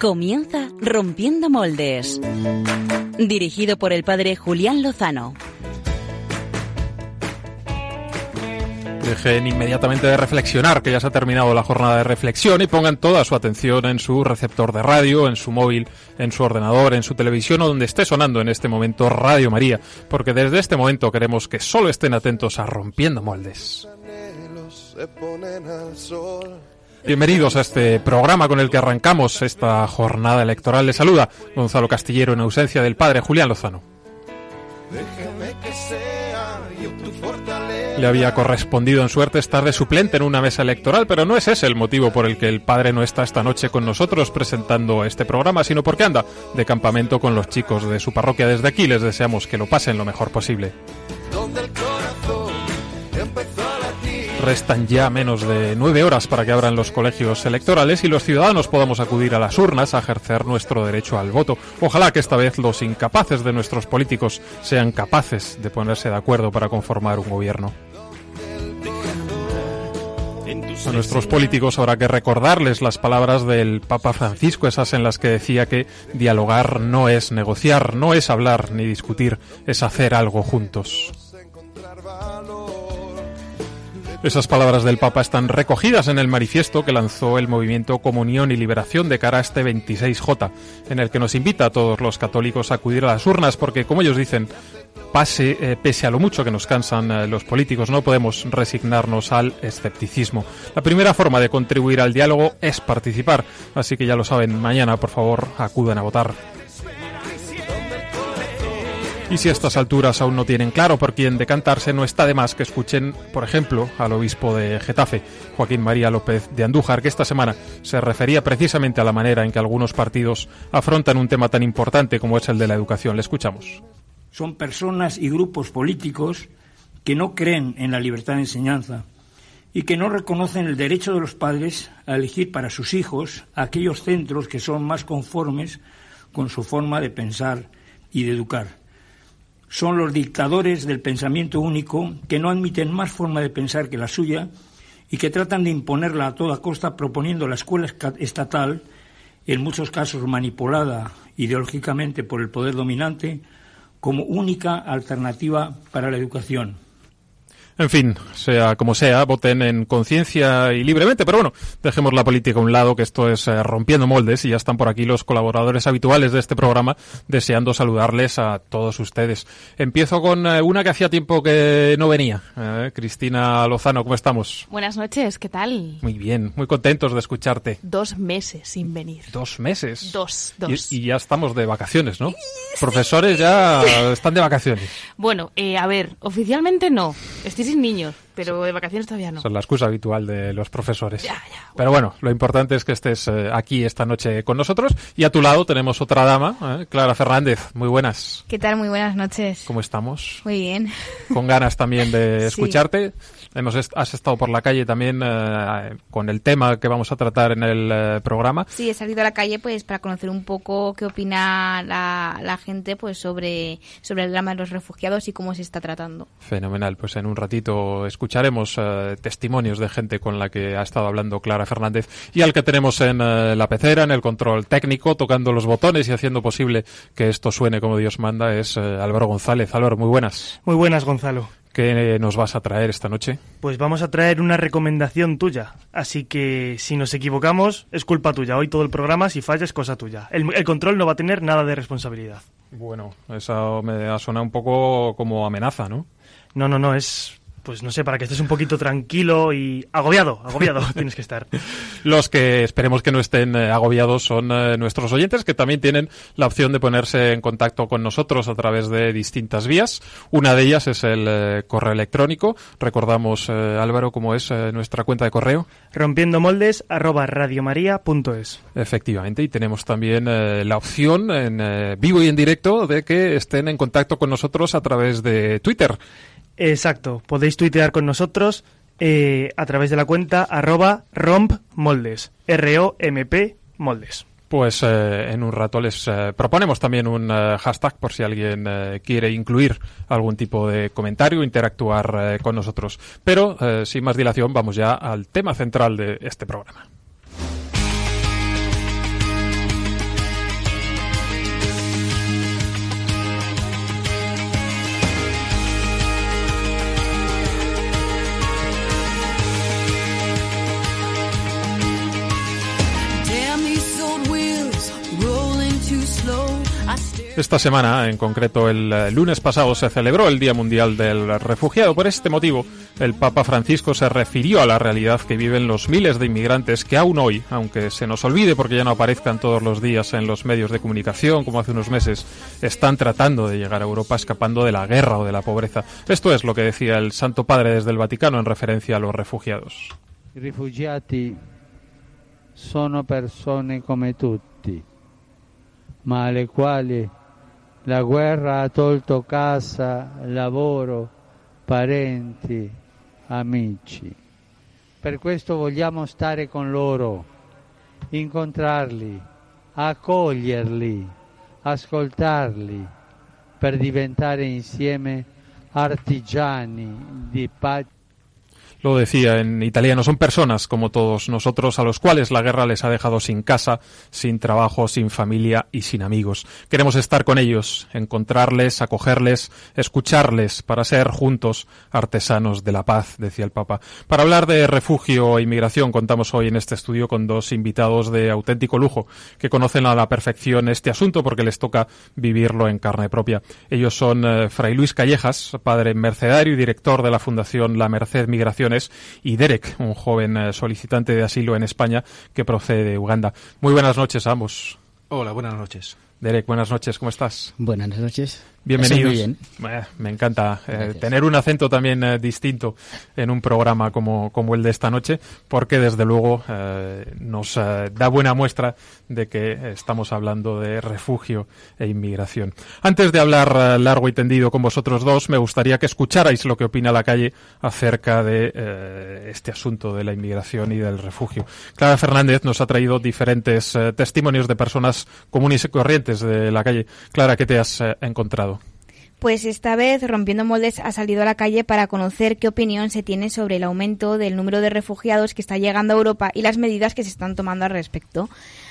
Comienza Rompiendo Moldes. Dirigido por el padre Julián Lozano. Dejen inmediatamente de reflexionar, que ya se ha terminado la jornada de reflexión, y pongan toda su atención en su receptor de radio, en su móvil, en su ordenador, en su televisión o donde esté sonando en este momento Radio María, porque desde este momento queremos que solo estén atentos a Rompiendo Moldes. Bienvenidos a este programa con el que arrancamos esta jornada electoral. Le saluda Gonzalo Castillero en ausencia del padre Julián Lozano. Le había correspondido en suerte estar de suplente en una mesa electoral, pero no es ese el motivo por el que el padre no está esta noche con nosotros presentando este programa, sino porque anda de campamento con los chicos de su parroquia. Desde aquí les deseamos que lo pasen lo mejor posible. Restan ya menos de nueve horas para que abran los colegios electorales y los ciudadanos podamos acudir a las urnas a ejercer nuestro derecho al voto. Ojalá que esta vez los incapaces de nuestros políticos sean capaces de ponerse de acuerdo para conformar un gobierno. A nuestros políticos habrá que recordarles las palabras del Papa Francisco, esas en las que decía que dialogar no es negociar, no es hablar ni discutir, es hacer algo juntos. Esas palabras del Papa están recogidas en el manifiesto que lanzó el movimiento Comunión y Liberación de cara a este 26J, en el que nos invita a todos los católicos a acudir a las urnas porque, como ellos dicen, pase, eh, pese a lo mucho que nos cansan eh, los políticos, no podemos resignarnos al escepticismo. La primera forma de contribuir al diálogo es participar, así que ya lo saben, mañana por favor acudan a votar. Y si a estas alturas aún no tienen claro por quién decantarse, no está de más que escuchen, por ejemplo, al obispo de Getafe, Joaquín María López de Andújar, que esta semana se refería precisamente a la manera en que algunos partidos afrontan un tema tan importante como es el de la educación. Le escuchamos. Son personas y grupos políticos que no creen en la libertad de enseñanza y que no reconocen el derecho de los padres a elegir para sus hijos aquellos centros que son más conformes con su forma de pensar y de educar son los dictadores del pensamiento único que no admiten más forma de pensar que la suya y que tratan de imponerla a toda costa proponiendo la escuela estatal, en muchos casos manipulada ideológicamente por el poder dominante, como única alternativa para la educación. En fin, sea como sea, voten en conciencia y libremente, pero bueno, dejemos la política a un lado, que esto es eh, rompiendo moldes y ya están por aquí los colaboradores habituales de este programa deseando saludarles a todos ustedes. Empiezo con eh, una que hacía tiempo que no venía. Eh, Cristina Lozano, ¿cómo estamos? Buenas noches, ¿qué tal? Muy bien, muy contentos de escucharte. Dos meses sin venir. ¿Dos meses? Dos, dos. Y, ya estamos de vacaciones, ¿no? Profesores ya están de vacaciones. Bueno, a ver, oficialmente no. Estoy sin niños, pero de vacaciones todavía no. Son la excusa habitual de los profesores. Ya, ya, Pero bueno, lo importante es que estés eh, aquí esta noche con nosotros. Y a tu lado tenemos otra dama, eh, Clara Fernández. Muy buenas. ¿Qué tal? Muy buenas noches. ¿Cómo estamos? Muy bien. Con ganas también de escucharte. Hemos has estado por la calle también eh, con el tema que vamos a tratar en el eh, programa. Sí, he salido a la calle pues para conocer un poco qué opina la, la, gente pues sobre, sobre el drama de los refugiados y cómo se está tratando. Fenomenal. Pues en un ratito escucharemos eh, testimonios de gente con la que ha estado hablando Clara Fernández y al que tenemos en la pecera, en el control técnico, tocando los botones y haciendo posible que esto suene como Dios manda, es Álvaro González. Álvaro, muy buenas. Muy buenas, Gonzalo. ¿Qué nos vas a traer esta noche? Pues vamos a traer una recomendación tuya. Así que si nos equivocamos, es culpa tuya. Hoy todo el programa, si falla, es cosa tuya. El, el control no va a tener nada de responsabilidad. Bueno, eso me ha sonado un poco como amenaza, ¿no? No, no, no, es pues no sé, para que estés un poquito tranquilo y agobiado, agobiado tienes que estar. Los que esperemos que no estén eh, agobiados son eh, nuestros oyentes, que también tienen la opción de ponerse en contacto con nosotros a través de distintas vías. Una de ellas es el eh, correo electrónico. Recordamos, Álvaro, cómo es nuestra cuenta de correo. Rompiendo moldes arroba radiomaria.es. Efectivamente, y tenemos también la opción en vivo y en directo de que estén en contacto con nosotros a través de Twitter. Exacto, podéis tuitear con nosotros eh, a través de la cuenta arroba rompmoldes, R-O-M-P moldes. Pues eh, en un rato les eh, proponemos también un eh, hashtag por si alguien eh, quiere incluir algún tipo de comentario, interactuar con nosotros. Pero sin más dilación vamos ya al tema central de este programa. Esta semana, en concreto el eh, lunes pasado, se celebró el Día Mundial del Refugiado. Por este motivo, el Papa Francisco se refirió a la realidad que viven los miles de inmigrantes que aún hoy, aunque se nos olvide porque ya no aparezcan todos los días en los medios de comunicación como hace unos meses, están tratando de llegar a Europa escapando de la guerra o de la pobreza. Esto es lo que decía el Santo Padre desde el Vaticano en referencia a los refugiados. Rifugiati sono persone come tutti, ma alle quali la guerra ha tolto casa, lavoro, parenti, amici. Per questo vogliamo stare con loro, incontrarli, accoglierli, ascoltarli, per diventare insieme artigiani di pace lo decía en italiano, son personas como todos nosotros a los cuales la guerra les ha dejado sin casa, sin trabajo, sin familia y sin amigos. Queremos estar con ellos, encontrarles, acogerles, escucharles para ser juntos artesanos de la paz, decía el Papa. Para hablar de refugio e inmigración contamos hoy en este estudio con dos invitados de auténtico lujo que conocen a la perfección este asunto porque les toca vivirlo en carne propia. Ellos son eh, Fray Luis Callejas, padre mercedario y director de la Fundación La Merced Migración y Derek, un joven eh, solicitante de asilo en España que procede de Uganda. Muy buenas noches a ambos. Hola, buenas noches. Derek, buenas noches, ¿cómo estás? Buenas noches. Bienvenidos. bien. me encanta eh, tener un acento también eh, distinto en un programa como, como el de esta noche, porque desde luego eh, nos da buena muestra de que estamos hablando de refugio e inmigración. Antes de hablar largo y tendido con vosotros dos, me gustaría que escucharais lo que opina la calle acerca de este asunto de la inmigración y del refugio. Clara Fernández nos ha traído diferentes testimonios de personas comunes y corrientes de la calle. Clara, ¿qué te has encontrado? Pues esta vez Rompiendo Moldes ha salido a la calle para conocer qué opinión se tiene sobre el aumento del número de refugiados que está llegando a Europa y las medidas que se están tomando al respecto.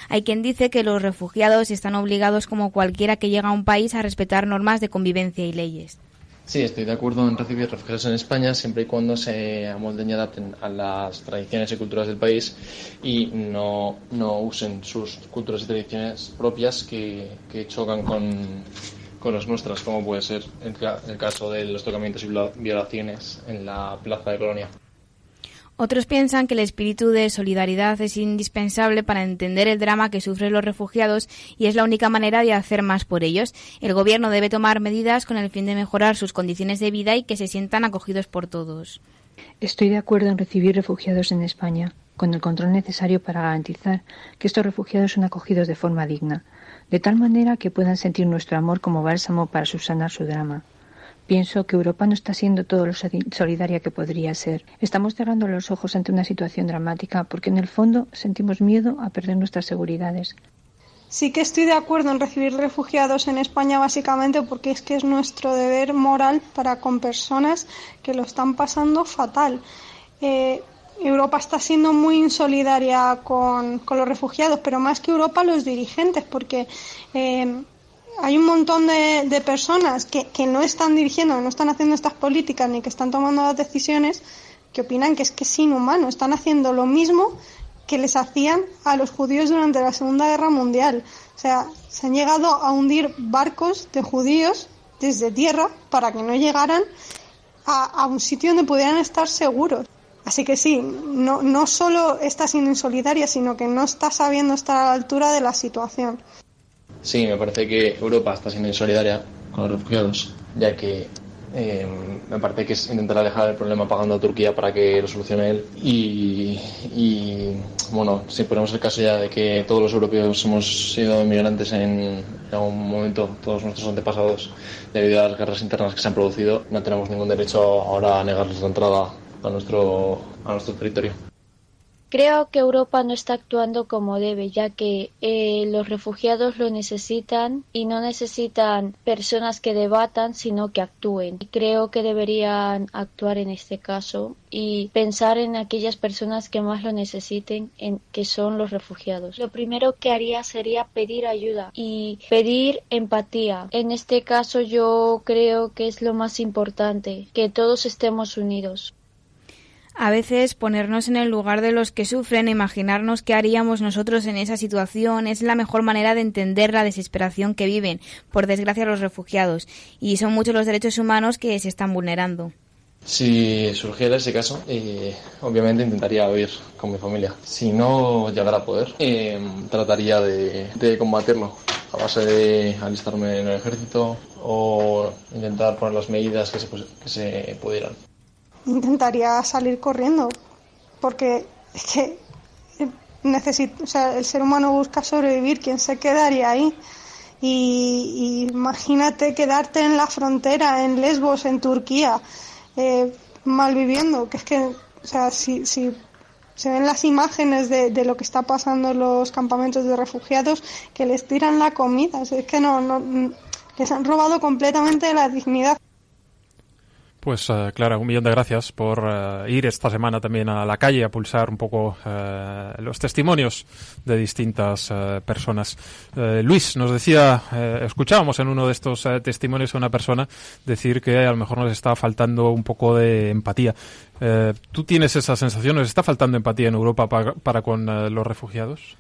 Hay quien dice que los refugiados están obligados como cualquiera que llega a un país a respetar normas de convivencia y leyes. Sí, estoy de acuerdo en recibir refugiados en España siempre y cuando se amolden y adapten a las tradiciones y culturas del país y no, no usen sus culturas y tradiciones propias que, que chocan con con las nuestras, como puede ser el, el caso de los tocamientos y violaciones en la plaza de Colonia. Otros piensan que el espíritu de solidaridad es indispensable para entender el drama que sufren los refugiados y es la única manera de hacer más por ellos. El Gobierno debe tomar medidas con el fin de mejorar sus condiciones de vida y que se sientan acogidos por todos. Estoy de acuerdo en recibir refugiados en España, con el control necesario para garantizar que estos refugiados son acogidos de forma digna de tal manera que puedan sentir nuestro amor como bálsamo para subsanar su drama. Pienso que Europa no está siendo todo lo solidaria que podría ser. Estamos cerrando los ojos ante una situación dramática porque en el fondo sentimos miedo a perder nuestras seguridades. Sí que estoy de acuerdo en recibir refugiados en España básicamente porque es que es nuestro deber moral para con personas que lo están pasando fatal. Eh, Europa está siendo muy insolidaria con, los refugiados, pero más que Europa los dirigentes, porque eh, hay un montón de, personas que, no están dirigiendo, no están haciendo estas políticas ni que están tomando las decisiones que opinan que es que es inhumano, están haciendo lo mismo que les hacían a los judíos durante la Segunda Guerra Mundial. O sea, se han llegado a hundir barcos de judíos desde tierra para que no llegaran a, a un sitio donde pudieran estar seguros. Así que sí, no, no solo está siendo insolidaria, sino que no está sabiendo estar a la altura de la situación. Sí, me parece que Europa está siendo insolidaria con los refugiados, ya que eh, me parece que es intentar alejar el problema pagando a Turquía para que lo solucione él. Y, bueno, si ponemos el caso ya de que todos los europeos hemos sido inmigrantes en algún momento, todos nuestros antepasados, debido a las guerras internas que se han producido, no tenemos ningún derecho ahora a negarles la entrada a nuestro, a nuestro territorio. Creo que Europa no está actuando como debe, ya que eh, los refugiados lo necesitan y no necesitan personas que debatan, sino que actúen. Y creo que deberían actuar en este caso y pensar en aquellas personas que más lo necesiten, en, que son los refugiados. Lo primero que haría sería pedir ayuda y pedir empatía. En este caso yo creo que es lo más importante, que todos estemos unidos. A veces ponernos en el lugar de los que sufren, imaginarnos qué haríamos nosotros en esa situación, es la mejor manera de entender la desesperación que viven, por desgracia, los refugiados. Y son muchos los derechos humanos que se están vulnerando. Si surgiera ese caso, eh, obviamente intentaría huir con mi familia. Si no llegara a poder, eh, trataría de, de combatirlo a base de alistarme en el ejército o intentar poner las medidas que se pudieran intentaría salir corriendo, porque es que necesito, o sea, el ser humano busca sobrevivir, ¿quién se quedaría ahí? Y, imagínate quedarte en la frontera, en Lesbos, en Turquía, eh, mal viviendo, que es que, o sea, si, si se ven las imágenes de, de, lo que está pasando en los campamentos de refugiados, que les tiran la comida, es que no, no, les han robado completamente la dignidad. Pues uh, Clara, un millón de gracias por uh, ir esta semana también a la calle a pulsar un poco uh, los testimonios de distintas personas. Luis nos decía, escuchábamos en uno de estos testimonios a una persona decir que a lo mejor nos está faltando un poco de empatía. ¿Tú tienes esa sensación? ¿Nos está faltando empatía en Europa para, con los refugiados?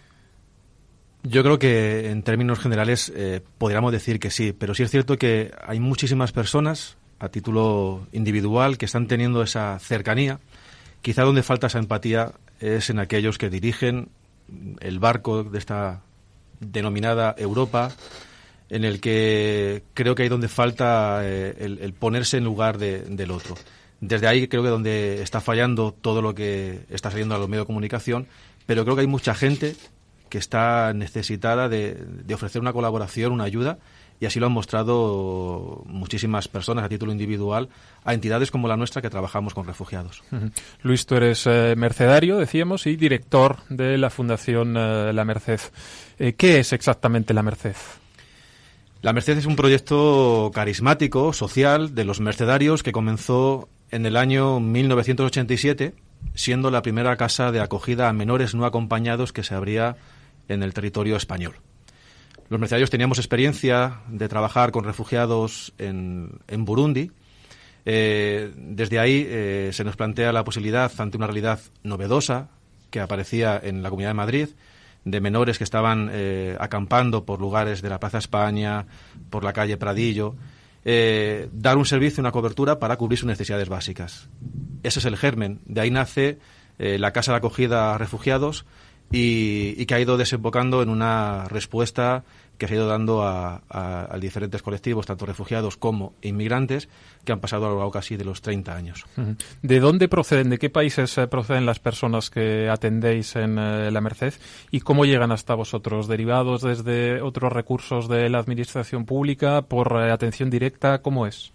Yo creo que en términos generales eh, podríamos decir que sí, pero sí es cierto que hay muchísimas personas a título individual que están teniendo esa cercanía. Quizá donde falta esa empatía es en aquellos que dirigen el barco de esta denominada Europa, en el que creo que hay donde falta eh, el, el, ponerse en lugar de, del otro. Desde ahí creo que donde está fallando todo lo que está saliendo a los medios de comunicación, pero creo que hay mucha gente que está necesitada de, de ofrecer una colaboración, una ayuda, y así lo han mostrado muchísimas personas a título individual a entidades como la nuestra que trabajamos con refugiados. Uh -huh. Luis, tú eres eh, mercedario, decíamos, y director de la Fundación eh, La Merced. Eh, ¿Qué es exactamente La Merced? La Merced es un proyecto carismático, social, de los mercedarios que comenzó en el año 1987, siendo la primera casa de acogida a menores no acompañados que se abría en el territorio español. Los mercenarios teníamos experiencia de trabajar con refugiados en, Burundi. Eh, desde ahí eh, se nos plantea la posibilidad, ante una realidad novedosa que aparecía en la Comunidad de Madrid, de menores que estaban eh, acampando por lugares de la Plaza España, por la calle Pradillo, dar un servicio, una cobertura para cubrir sus necesidades básicas. Ese es el germen. De ahí nace la Casa de Acogida a Refugiados, y, que ha ido desembocando en una respuesta que se ha ido dando a, diferentes colectivos, tanto refugiados como inmigrantes, que han pasado a lo largo casi de los 30 años. ¿De dónde proceden, de qué países eh, proceden las personas que atendéis en eh, la Merced y cómo llegan hasta vosotros? ¿Derivados desde otros recursos de la Administración Pública, por eh, atención directa? ¿Cómo es?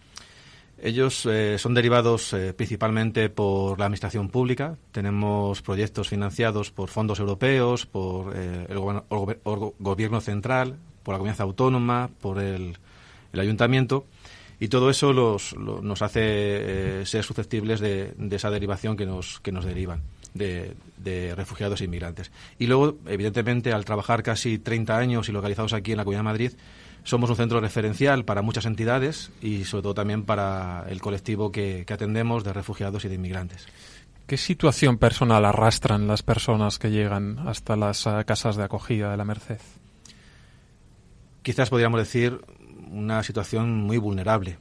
Ellos eh, son derivados eh, principalmente por la administración pública. Tenemos proyectos financiados por fondos europeos, por eh, el, go gobierno central, por la comunidad autónoma, por el, ayuntamiento. Y todo eso los, los, nos hace ser susceptibles de, de, esa derivación que nos, que nos derivan de, de, refugiados e inmigrantes. Y luego, evidentemente, al trabajar casi 30 años y localizados aquí en la Comunidad de Madrid, somos un centro referencial para muchas entidades y sobre todo también para el colectivo que, que atendemos de refugiados y de inmigrantes. ¿Qué situación personal arrastran las personas que llegan hasta las uh, casas de acogida de la Merced? Quizás podríamos decir una situación muy vulnerable.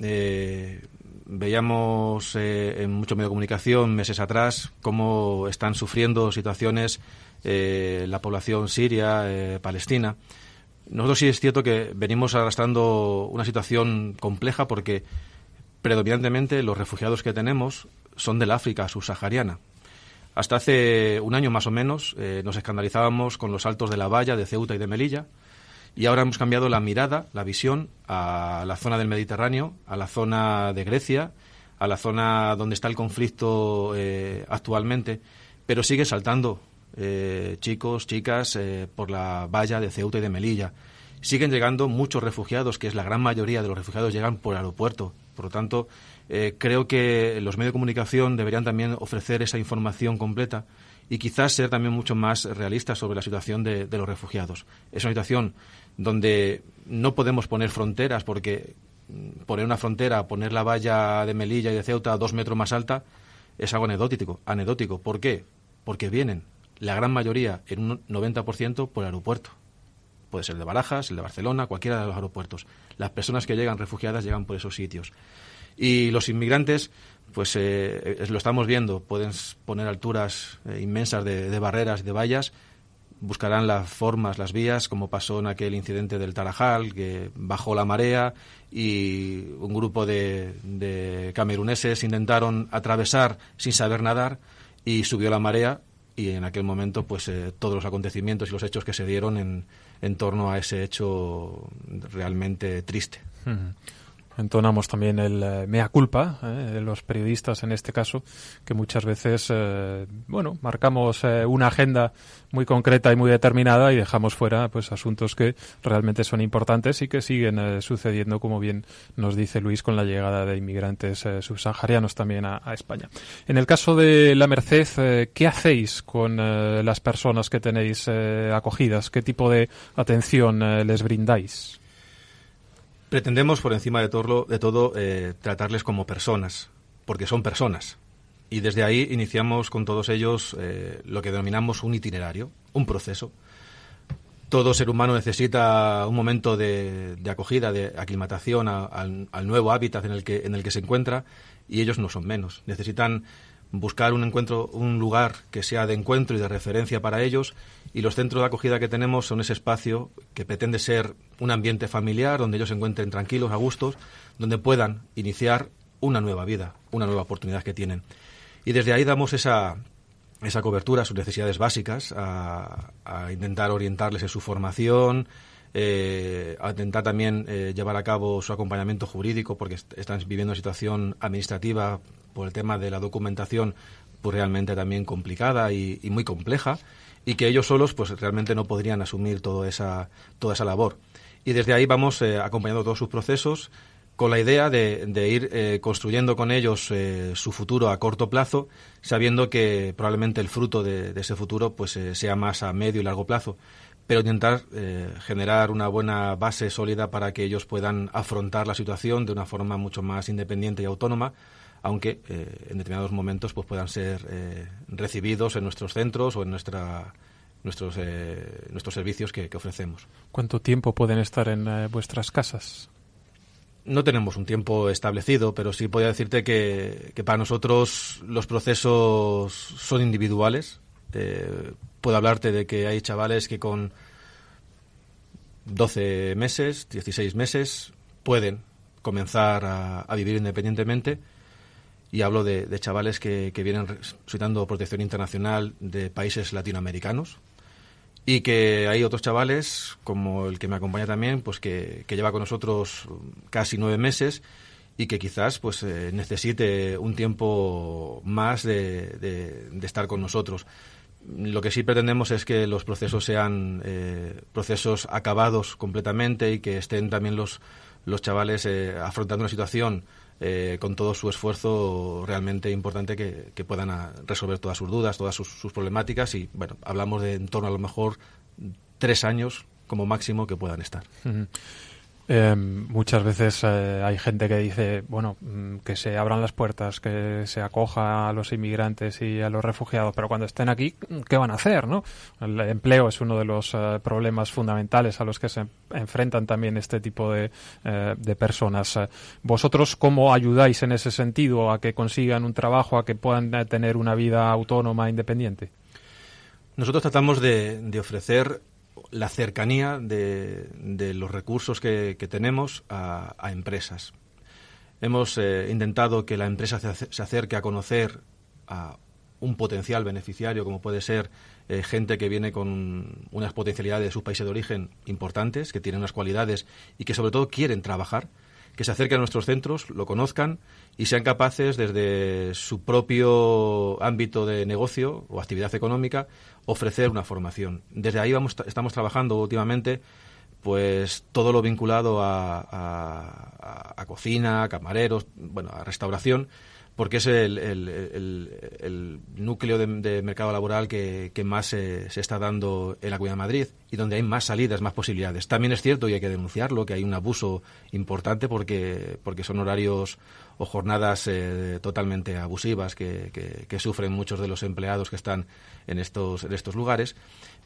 Eh, veíamos eh, en mucho medio de comunicación meses atrás cómo están sufriendo situaciones eh, la población siria, palestina. Nosotros sí es cierto que venimos arrastrando una situación compleja porque predominantemente los refugiados que tenemos son del África subsahariana. Hasta hace un año más o menos eh, nos escandalizábamos con los saltos de la valla de Ceuta y de Melilla y ahora hemos cambiado la mirada, la visión a la zona del Mediterráneo, a la zona de Grecia, a la zona donde está el conflicto eh, actualmente, pero sigue saltando eh, chicos, chicas, eh, por la valla de Ceuta y de Melilla. Siguen llegando muchos refugiados, que es la gran mayoría de los refugiados llegan por aeropuerto. Por lo tanto, eh, creo que los medios de comunicación deberían también ofrecer esa información completa y quizás ser también mucho más realistas sobre la situación de, de los refugiados. Es una situación donde no podemos poner fronteras porque mm, poner una frontera, poner la valla de Melilla y de Ceuta a dos metros más alta, es algo anecdótico. anecdótico. ¿Por qué? Porque vienen, la gran mayoría, en un 90% por el aeropuerto. Puede ser de Barajas, el de Barcelona, cualquiera de los aeropuertos. Las personas que llegan refugiadas llegan por esos sitios. Y los inmigrantes, pues eh, lo estamos viendo, pueden poner alturas eh, inmensas de, de barreras y de vallas, buscarán las formas, las vías, como pasó en aquel incidente del Tarajal, que bajó la marea y un grupo de, cameruneses intentaron atravesar sin saber nadar y subió la marea y en aquel momento pues eh, todos los acontecimientos y los hechos que se dieron en, en torno a ese hecho realmente triste entonamos también el eh, mea culpa, eh, los periodistas en este caso, que muchas veces, eh, bueno, marcamos una agenda muy concreta y muy determinada y dejamos fuera pues asuntos que realmente son importantes y que siguen sucediendo, como bien nos dice Luis, con la llegada de inmigrantes subsaharianos también a, España. En el caso de la Merced, ¿qué hacéis con las personas que tenéis acogidas? ¿Qué tipo de atención les brindáis? Pretendemos, por encima de todo, eh, tratarles como personas, porque son personas. Y desde ahí iniciamos con todos ellos eh, lo que denominamos un itinerario, un proceso. Todo ser humano necesita un momento de, acogida, de aclimatación al, al, nuevo hábitat en el, que, en el que se encuentra, y ellos no son menos. Necesitan buscar un encuentro, un lugar que sea de encuentro y de referencia para ellos. Y los centros de acogida que tenemos son ese espacio que pretende ser un ambiente familiar donde ellos se encuentren tranquilos, a gustos, donde puedan iniciar una nueva vida, una nueva oportunidad que tienen. Y desde ahí damos esa, esa cobertura a sus necesidades básicas, a, intentar orientarles en su formación, eh, intentar también eh, llevar a cabo su acompañamiento jurídico porque están viviendo una situación administrativa por el tema de la documentación pues realmente también complicada y, muy compleja y que ellos solos pues realmente no podrían asumir toda esa, toda esa labor. Y desde ahí vamos eh, acompañando todos sus procesos con la idea de, ir eh, construyendo con ellos su futuro a corto plazo, sabiendo que probablemente el fruto de, ese futuro pues sea más a medio y largo plazo, pero intentar generar una buena base sólida para que ellos puedan afrontar la situación de una forma mucho más independiente y autónoma, aunque eh, en determinados momentos pues puedan ser eh, recibidos en nuestros centros o en nuestra nuestros eh, nuestros servicios que, ofrecemos. ¿Cuánto tiempo pueden estar en vuestras casas? No tenemos un tiempo establecido, pero sí podría decirte que, que para nosotros los procesos son individuales. Puedo hablarte de que hay chavales que con 12 meses, 16 meses, pueden comenzar a vivir independientemente y hablo de, chavales que, vienen solicitando protección internacional de países latinoamericanos y que hay otros chavales, como el que me acompaña también, pues que, lleva con nosotros casi nueve meses y que quizás pues eh, necesite un tiempo más de, estar con nosotros. Lo que sí pretendemos es que los procesos sean eh, procesos acabados completamente y que estén también los, los chavales eh, afrontando una situación eh, con todo su esfuerzo realmente importante que, puedan ah, resolver todas sus dudas, todas sus, problemáticas y bueno, hablamos de en torno a lo mejor tres años como máximo que puedan estar. Eh, muchas veces eh, hay gente que dice, bueno, mm, que se abran las puertas, que se acoja a los inmigrantes y a los refugiados, pero cuando estén aquí, ¿qué van a hacer? ¿no? El empleo es uno de los eh, problemas fundamentales a los que se enfrentan también este tipo de, eh, de personas. ¿Vosotros cómo ayudáis en ese sentido a que consigan un trabajo, a que puedan tener una vida autónoma, independiente? Nosotros tratamos de ofrecer la cercanía de, los recursos que, tenemos a, empresas. Hemos eh, intentado que la empresa se, acerque a conocer a un potencial beneficiario, como puede ser eh, gente que viene con unas potencialidades de sus países de origen importantes, que tienen unas cualidades y que sobre todo quieren trabajar que se acerquen a nuestros centros, lo conozcan y sean capaces desde su propio ámbito de negocio o actividad económica ofrecer una formación. Desde ahí vamos, estamos trabajando últimamente pues todo lo vinculado a, a, cocina, a camareros, bueno, a restauración, porque es el, núcleo de, mercado laboral que, más se, está dando en la Comunidad de Madrid y donde hay más salidas, más posibilidades. También es cierto, y hay que denunciarlo, que hay un abuso importante porque, porque son horarios o jornadas eh, totalmente abusivas que, que, sufren muchos de los empleados que están en estos, en estos lugares.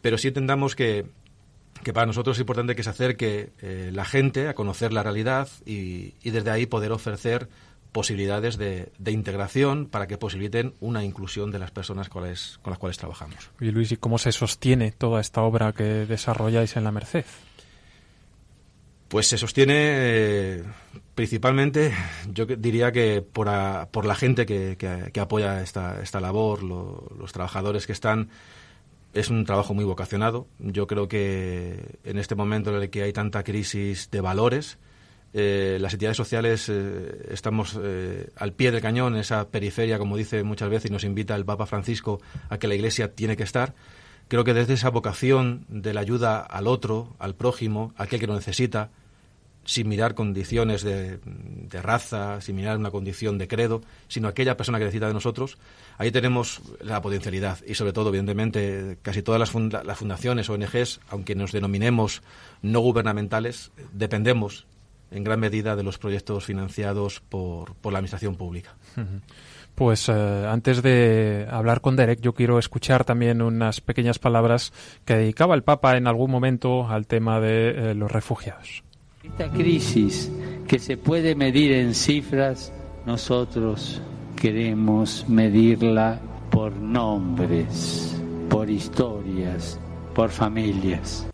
Pero sí entendamos que, que para nosotros es importante que se acerque eh, la gente a conocer la realidad y, y desde ahí poder ofrecer posibilidades de, integración para que posibiliten una inclusión de las personas con las, con las cuales trabajamos. Y Luis, ¿y cómo se sostiene toda esta obra que desarrolláis en la Merced? Pues se sostiene eh, principalmente, yo diría que por, por la gente que, que, apoya esta, esta labor, los trabajadores que están. Es un trabajo muy vocacionado. Yo creo que en este momento en el que hay tanta crisis de valores, eh, las entidades sociales eh, estamos eh, al pie del cañón, en esa periferia, como dice muchas veces y nos invita el Papa Francisco a que la Iglesia tiene que estar. Creo que desde esa vocación de la ayuda al otro, al prójimo, a aquel que lo necesita, sin mirar condiciones de, raza, sin mirar una condición de credo, sino aquella persona que necesita de nosotros, ahí tenemos la potencialidad. Y sobre todo, evidentemente, casi todas las, las fundaciones, ONGs, aunque nos denominemos no gubernamentales, dependemos en gran medida de los proyectos financiados por, por la Administración Pública. Pues eh, antes de hablar con Derek, yo quiero escuchar también unas pequeñas palabras que dedicaba el Papa en algún momento al tema de eh, los refugiados. Esta crisis que se puede medir en cifras, nosotros queremos medirla por nombres, por historias, por familias.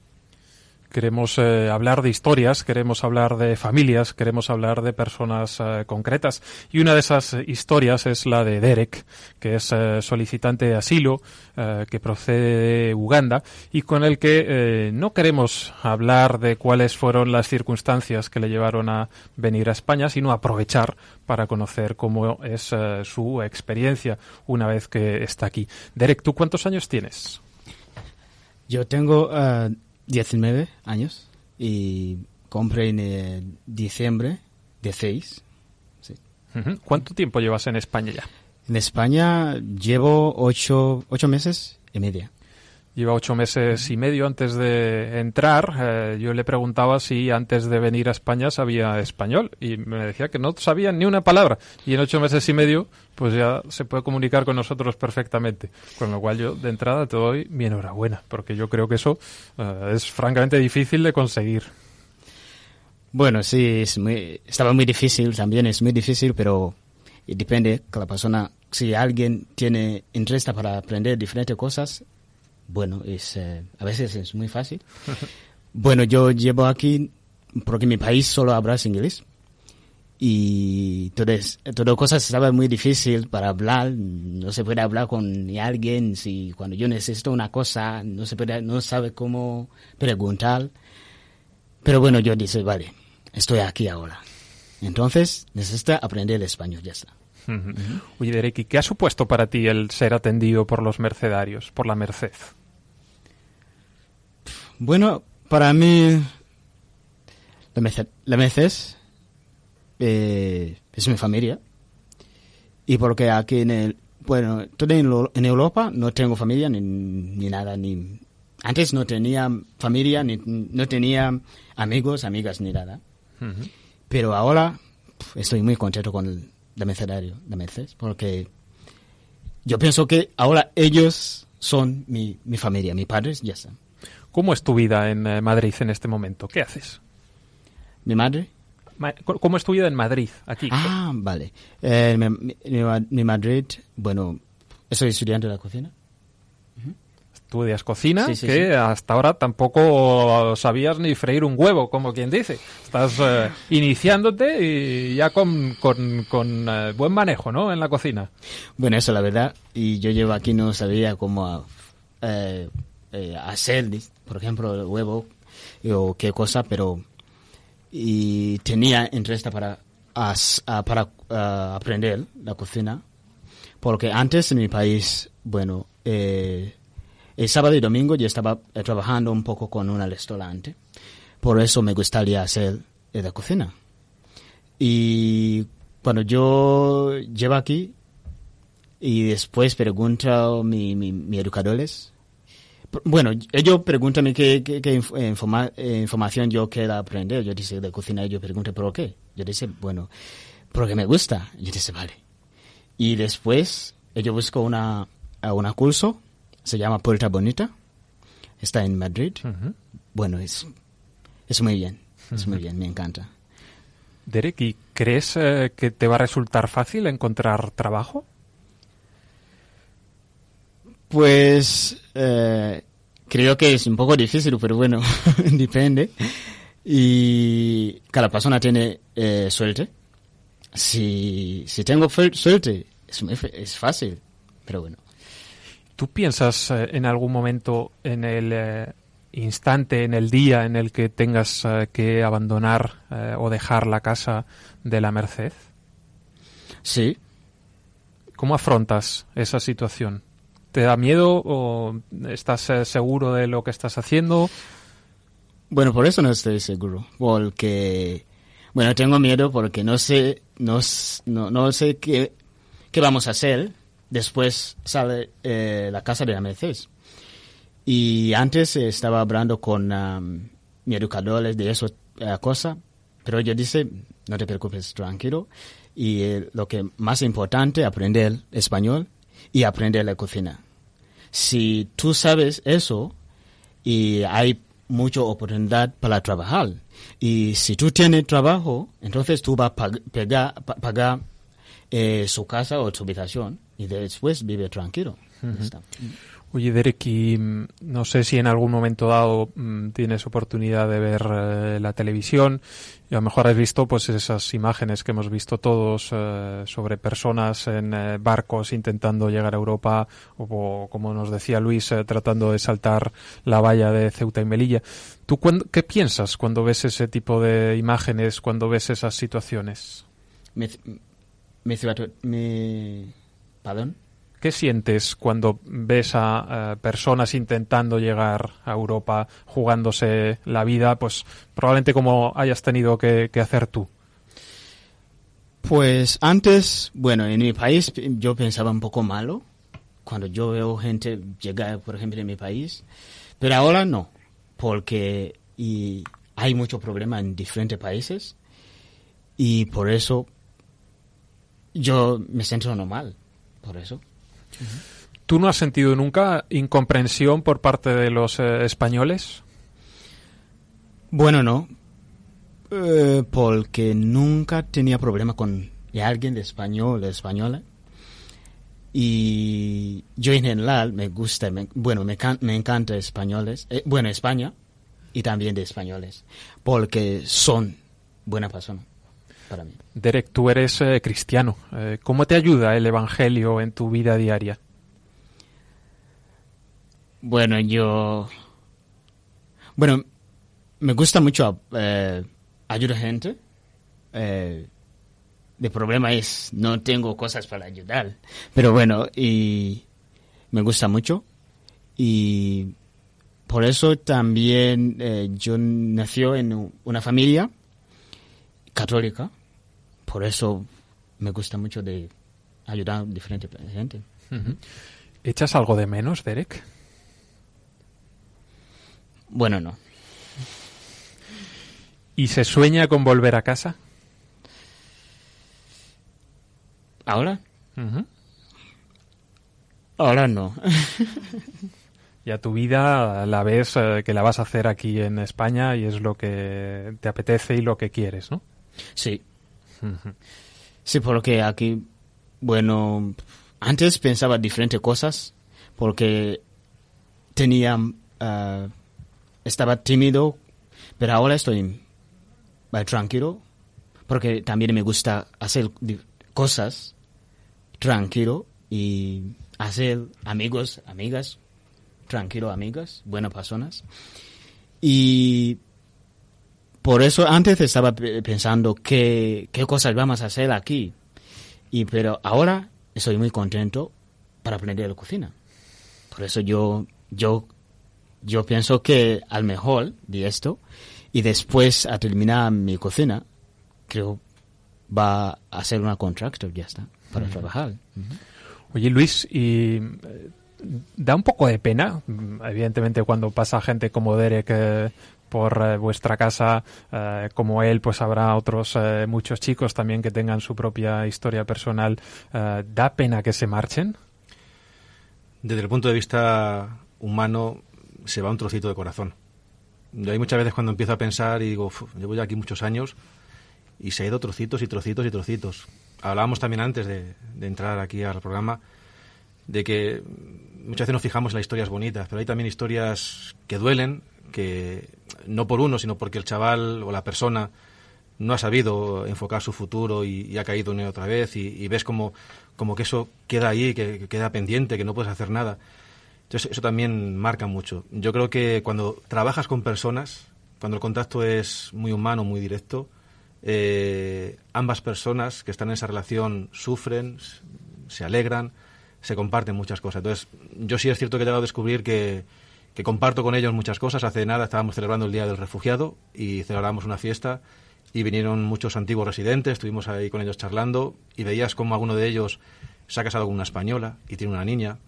Queremos eh, hablar de historias, queremos hablar de familias, queremos hablar de personas eh, concretas. Y una de esas historias es la de Derek, que es eh, solicitante de asilo, que procede de Uganda y con el que no queremos hablar de cuáles fueron las circunstancias que le llevaron a venir a España, sino aprovechar para conocer cómo es su experiencia una vez que está aquí. Derek, ¿tú cuántos años tienes? Yo tengo 19 años y compré en eh, diciembre de 6. ¿Cuánto tiempo llevas en España ya? En España llevo ocho, ocho meses y media. Lleva ocho meses y medio antes de entrar. Eh, yo le preguntaba si antes de venir a España sabía español y me decía que no sabía ni una palabra. Y en ocho meses y medio, pues ya se puede comunicar con nosotros perfectamente. Con lo cual yo de entrada te doy mi enhorabuena, porque yo creo que eso eh, es francamente difícil de conseguir. Bueno, sí, es muy, estaba muy difícil también, es muy difícil, pero depende que la persona, si alguien tiene interés para aprender diferentes cosas, bueno, es, eh, a veces es muy fácil. bueno, yo llevo aquí porque mi país solo habla inglés. Y entonces, todas cosas estaba muy difícil para hablar, no se puede hablar con alguien si cuando yo necesito una cosa, no se puede, no sabe cómo preguntar. Pero bueno, yo dice, vale, estoy aquí ahora. Entonces, necesita aprender el español, ya está. Oye, Derek, ¿qué ha supuesto para ti el ser atendido por los mercedarios, por la Merced? Bueno, para mí, la Merced, la eh, es mi familia. Y porque aquí en el, bueno, en, Europa no tengo familia ni, ni nada, ni, antes no tenía familia, ni, no tenía amigos, amigas, ni nada. Pero ahora estoy muy contento con la mercedario, la Merced, porque yo pienso que ahora ellos son mi, mi familia, mis padres ya están. ¿Cómo es tu vida en eh, Madrid en este momento? ¿Qué haces? ¿Mi madre? ¿Cómo es tu vida en Madrid, aquí? Ah, vale. Eh, mi, Madrid, bueno, soy estudiante de la cocina. Estudias cocina, que hasta ahora tampoco sabías ni freír un huevo, como quien dice. Estás eh, iniciándote y ya con, buen manejo, ¿no? En la cocina. Bueno, eso la verdad. Y yo llevo aquí no sabía cómo hacer por ejemplo, el huevo o qué cosa, pero y tenía interés para, para aprender la cocina, porque antes en mi país, bueno, eh, el sábado y domingo yo estaba eh, trabajando un poco con un restaurante, por eso me gustaría hacer la cocina. Y cuando yo llevo aquí y después pregunto a mi, mi, educadores, bueno, ellos preguntan qué, qué, qué eh, informa- eh, información yo quiero aprender. Yo dice de cocina, ellos preguntan por qué. Yo dice, bueno, porque me gusta. Yo dice, vale. Y después, ellos buscan una, una curso, se llama Puerta Bonita, está en Madrid. Bueno, es, es muy bien, es muy bien, me encanta. Derek, ¿y crees eh, que te va a resultar fácil encontrar trabajo? Pues eh, creo que es un poco difícil, pero bueno, depende. Y cada persona tiene eh, suerte. Si, si tengo suerte, es, muy es fácil, pero bueno. ¿Tú piensas eh, en algún momento en el eh, instante, en el día en el que tengas eh, que abandonar o dejar la casa de la Merced? Sí. ¿Cómo afrontas esa situación? ¿Te da miedo o estás seguro de lo que estás haciendo? Bueno, por eso no estoy seguro, porque, bueno, tengo miedo porque no sé, no, no sé qué, qué vamos a hacer. Después sale eh, la casa de la Mercedes. Y antes eh, estaba hablando con am, mi educador de eso eh, cosa, pero ella dice, no te preocupes, tranquilo. Y lo que más importante, aprender español y aprender la cocina. Si tú sabes eso, y hay mucha oportunidad para trabajar. Y si tú tienes trabajo, entonces tú vas a pagar su casa o su habitación y después vive tranquilo. Oye, Derek, y mm, no sé si en algún momento dado mm, tienes oportunidad de ver eh, la televisión y a lo mejor has visto pues esas imágenes que hemos visto todos eh, sobre personas en eh, barcos intentando llegar a Europa o, como nos decía Luis, tratando de saltar la valla de Ceuta y Melilla. ¿Tú cuándo- qué piensas cuando ves ese tipo de imágenes, cuando ves esas situaciones? Me, me, me- ¿Perdón? ¿Qué sientes cuando ves a, eh, personas intentando llegar a Europa, jugándose la vida, pues probablemente como hayas tenido que, que hacer tú? Pues antes, bueno, en mi país yo pensaba un poco malo cuando yo veo gente llegar, por ejemplo, en mi país, pero ahora no, porque y hay mucho problema en diferentes países y por eso yo me siento normal, por eso. ¿Tú no has sentido nunca incomprensión por parte de los eh, españoles? Bueno, no, eh, porque nunca tenía problema con alguien de español o española. Y yo en general me gusta, me- bueno, me, can- me encanta españoles, eh, bueno, España y también de españoles, porque son buena persona para mí. Derek, tú eres eh, cristiano. Eh, ¿Cómo te ayuda el Evangelio en tu vida diaria? Bueno, yo, bueno, me gusta mucho eh, ayudar a gente. Eh, el problema es no tengo cosas para ayudar, pero bueno, y me gusta mucho y por eso también eh, yo nació en una familia católica, por eso me gusta mucho de ayudar a diferente gente. ¿Echas algo de menos, Derek? Bueno, no. ¿Y se sueña con volver a casa? ¿Ahora? Ahora no. Y a tu vida la ves eh, que la vas a hacer aquí en España y es lo que te apetece y lo que quieres, ¿no? Sí. Sí, porque aquí, bueno, antes pensaba diferentes cosas, porque tenía, ah, estaba tímido, pero ahora estoy tranquilo, porque también me gusta hacer cosas tranquilo y hacer amigos, amigas, tranquilo, amigas, buenas personas. Y por eso antes estaba pe- pensando qué, qué cosas vamos a hacer aquí. Y pero ahora estoy muy contento para aprender la cocina. Por eso yo, yo, yo pienso que al mejor de esto y después a terminar mi cocina, creo va a ser una contractor, ya está, para trabajar. Oye, Luis, y eh, da un poco de pena, evidentemente, cuando pasa gente como Derek eh, por eh, vuestra casa, eh, como él, pues habrá otros eh, muchos chicos también que tengan su propia historia personal. ¿Da pena que se marchen? Desde el punto de vista humano, se va un trocito de corazón. Yo hay muchas veces cuando empiezo a pensar y digo, "Uf, llevo ya aquí muchos años y se ha ido trocitos y trocitos y trocitos. Hablábamos también antes de, de entrar aquí al programa de que muchas veces nos fijamos en las historias bonitas, pero hay también historias que duelen, que no por uno, sino porque el chaval o la persona no ha sabido enfocar su futuro y, ha caído una y otra vez y, ves como, como que eso queda ahí, que, que queda pendiente, que no puedes hacer nada. Entonces eso también marca mucho. Yo creo que cuando trabajas con personas, cuando el contacto es muy humano, muy directo, eh, ambas personas que están en esa relación sufren, se alegran, se comparten muchas cosas. Entonces, yo sí es cierto que he llegado a descubrir que, que comparto con ellos muchas cosas. Hace nada estábamos celebrando el Día del Refugiado y celebramos una fiesta y vinieron muchos antiguos residentes, estuvimos ahí con ellos charlando y veías como alguno de ellos se ha casado con una española y tiene una niña,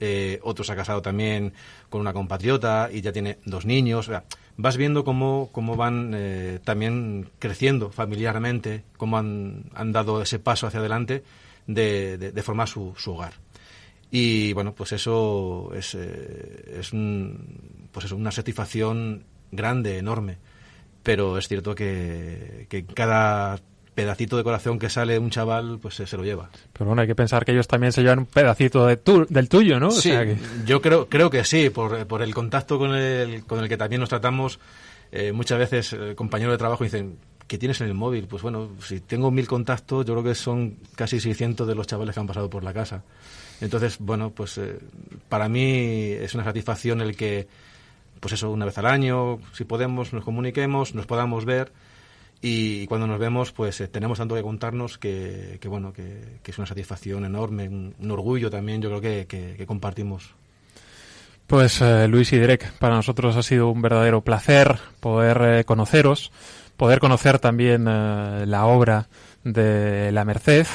eh, otro se ha casado también con una compatriota y ya tiene dos niños. O sea, vas viendo cómo, cómo van eh, también creciendo familiarmente, cómo han, han dado ese paso hacia adelante de, de- de formar su, su hogar. Y bueno, pues eso es, eh, es un- pues eso, una satisfacción grande, enorme. Pero es cierto que, que cada pedacito de corazón que sale un chaval, pues se, se lo lleva. Pero bueno, hay que pensar que ellos también se llevan un pedacito de tu- del tuyo, ¿no? O Sí, sea que- yo creo, creo que sí, por, por el contacto con el, con el que también nos tratamos. eh, muchas veces eh, compañeros de trabajo dicen, ¿qué tienes en el móvil? Pues bueno, si tengo mil contactos, yo creo que son casi 600 de los chavales que han pasado por la casa. Entonces, bueno, pues eh, para mí es una satisfacción el que, pues eso, una vez al año, si podemos, nos comuniquemos, nos podamos ver. Y cuando nos vemos, pues eh, tenemos tanto que contarnos que, bueno, que, que es una satisfacción enorme, un, orgullo también, yo creo que, que- que compartimos. Pues eh, Luis y Derek, para nosotros ha sido un verdadero placer poder eh, conoceros, poder conocer también eh, la obra de La Merced.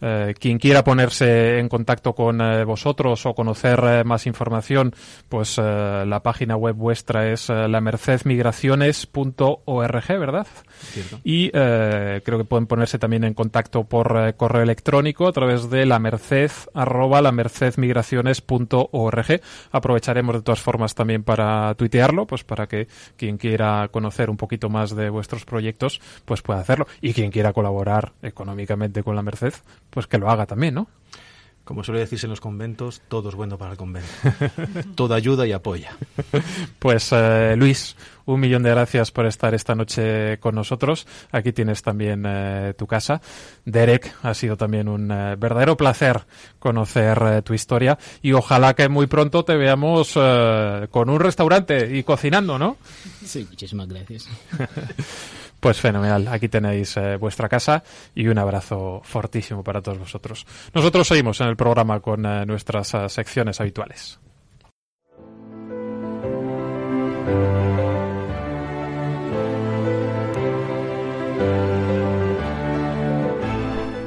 Eh, quien quiera ponerse en contacto con eh, vosotros o conocer eh, más información, pues la página web vuestra es lamercedmigraciones.org, ¿verdad? Cierto. Y creo que pueden ponerse también en contacto por correo electrónico a través de la merced arroba lamercedmigraciones.org. Aprovecharemos de todas formas también para tuitearlo, pues para que quien quiera conocer un poquito más de vuestros proyectos, pues pueda hacerlo. Y quien quiera colaborar económicamente con la Merced, pues que lo haga también, ¿no? Como suele decirse en los conventos, todo es bueno para el convento. Toda ayuda y apoya. Pues eh, Luis, un millón de gracias por estar esta noche con nosotros. Aquí tienes también eh, tu casa. Derek, ha sido también un eh, verdadero placer conocer eh, tu historia y ojalá que muy pronto te veamos eh, con un restaurante y cocinando, ¿no? Sí, muchísimas gracias. Pues fenomenal, aquí tenéis eh, vuestra casa y un abrazo fortísimo para todos vosotros. Nosotros seguimos en el programa con eh, nuestras eh, secciones habituales.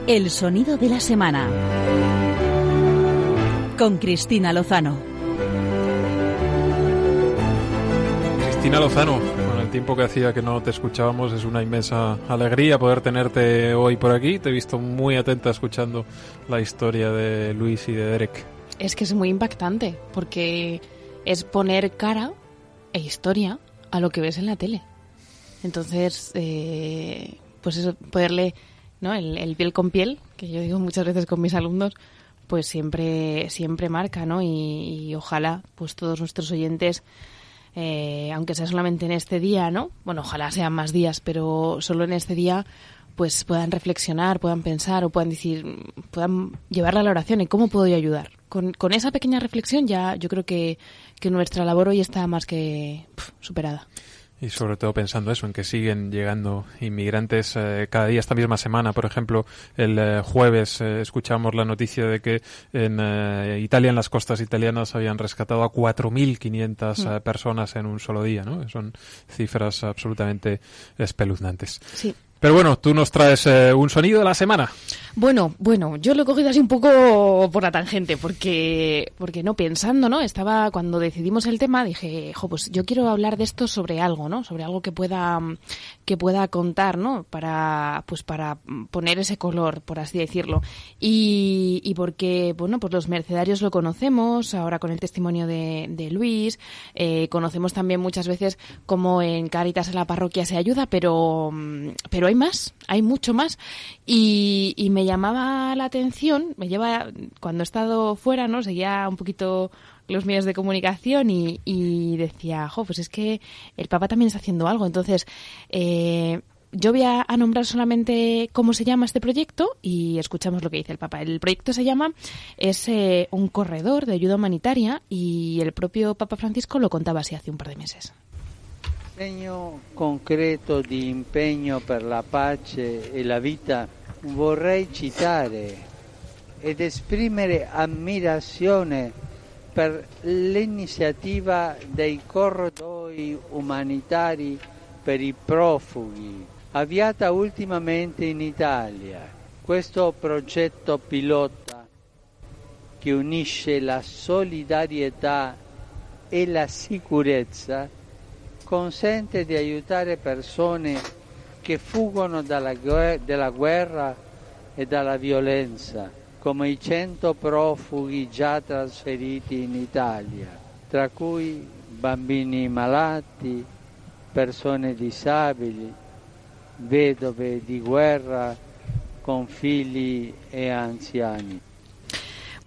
El sonido de la semana. Con Cristina Lozano. Cristina Lozano, el tiempo que hacía que no te escuchábamos, es una inmensa alegría poder tenerte hoy por aquí. Te he visto muy atenta escuchando la historia de Luis y de Derek. Es que es muy impactante, porque es poner cara e historia a lo que ves en la tele. Entonces, eh, pues eso, poderle, ¿no? El, el piel con piel, que yo digo muchas veces con mis alumnos, pues siempre, siempre marca, ¿no? Y ojalá, pues todos nuestros oyentes, eh, aunque sea solamente en este día, ¿no? Bueno, ojalá sean más días, pero solo en este día, pues puedan reflexionar, puedan pensar o puedan decir, puedan llevarla a la oración y cómo puedo yo ayudar. Con, con esa pequeña reflexión ya yo creo que, que nuestra labor hoy está más que superada. Y sobre todo pensando eso, en que siguen llegando inmigrantes eh, cada día. Esta misma semana, por ejemplo, el eh, jueves eh, escuchamos la noticia de que en eh, Italia, en las costas italianas, habían rescatado a 4.500 Mm. eh, personas en un solo día, ¿no? Son cifras absolutamente espeluznantes. Sí. Pero bueno, tú nos traes eh, un sonido de la semana. Bueno, bueno, yo lo he cogido así un poco por la tangente, porque, porque no pensando, ¿no? Estaba, cuando decidimos el tema, dije, jo, pues yo quiero hablar de esto sobre algo, ¿no? Sobre algo que pueda, que pueda contar, ¿no? Para, pues para poner ese color, por así decirlo. Y, y porque, bueno, pues los mercenarios lo conocemos, ahora con el testimonio de, de Luis, eh, conocemos también muchas veces cómo en Caritas en la parroquia se ayuda, pero, pero hay más, hay mucho más. Y, y me llamaba la atención, me lleva, cuando he estado fuera, ¿no? Seguía un poquito los medios de comunicación y, decía, jo, pues es que el Papa también está haciendo algo. Entonces, eh, yo voy a, a, nombrar solamente cómo se llama este proyecto y escuchamos lo que dice el Papa. El proyecto se llama, es eh, un corredor de ayuda humanitaria y el propio Papa Francisco lo contaba así hace un par de meses. Segno concreto di impegno per la pace e la vita vorrei citare ed esprimere ammirazione per l'iniziativa dei corridoi umanitari per i profughi, avviata ultimamente in Italia. Questo progetto pilota che unisce la solidarietà e la sicurezza consente di aiutare persone che fuggono dalla, guerra e dalla violenza, come i 100 profughi già trasferiti in Italia, tra cui bambini malati, persone disabili, vedove di guerra con figli e anziani.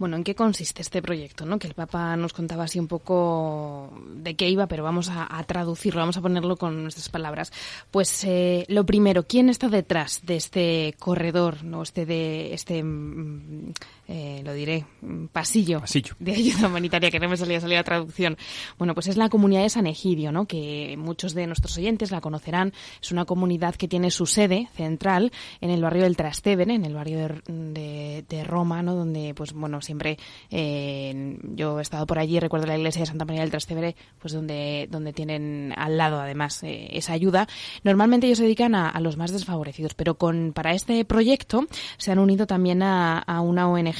Bueno, ¿en qué consiste este proyecto? ¿no? Que el Papa nos contaba así un poco de qué iba, pero vamos a, traducirlo, vamos a ponerlo con nuestras palabras. Pues eh, lo primero, ¿quién está detrás de este corredor, no este de este mm, eh, lo diré, pasillo, pasillo, de ayuda humanitaria, que no me salía salir la traducción. Bueno, pues es la comunidad de San Egidio, ¿no? que muchos de nuestros oyentes la conocerán. Es una comunidad que tiene su sede central en el barrio del Trastevere, en el barrio de, de, de Roma, ¿no? donde, pues bueno, siempre eh, yo he estado por allí, recuerdo la iglesia de Santa María del Trastevere, pues donde, donde tienen al lado además eh, esa ayuda. Normalmente ellos se dedican a, a, los más desfavorecidos, pero con para este proyecto se han unido también a, a una ONG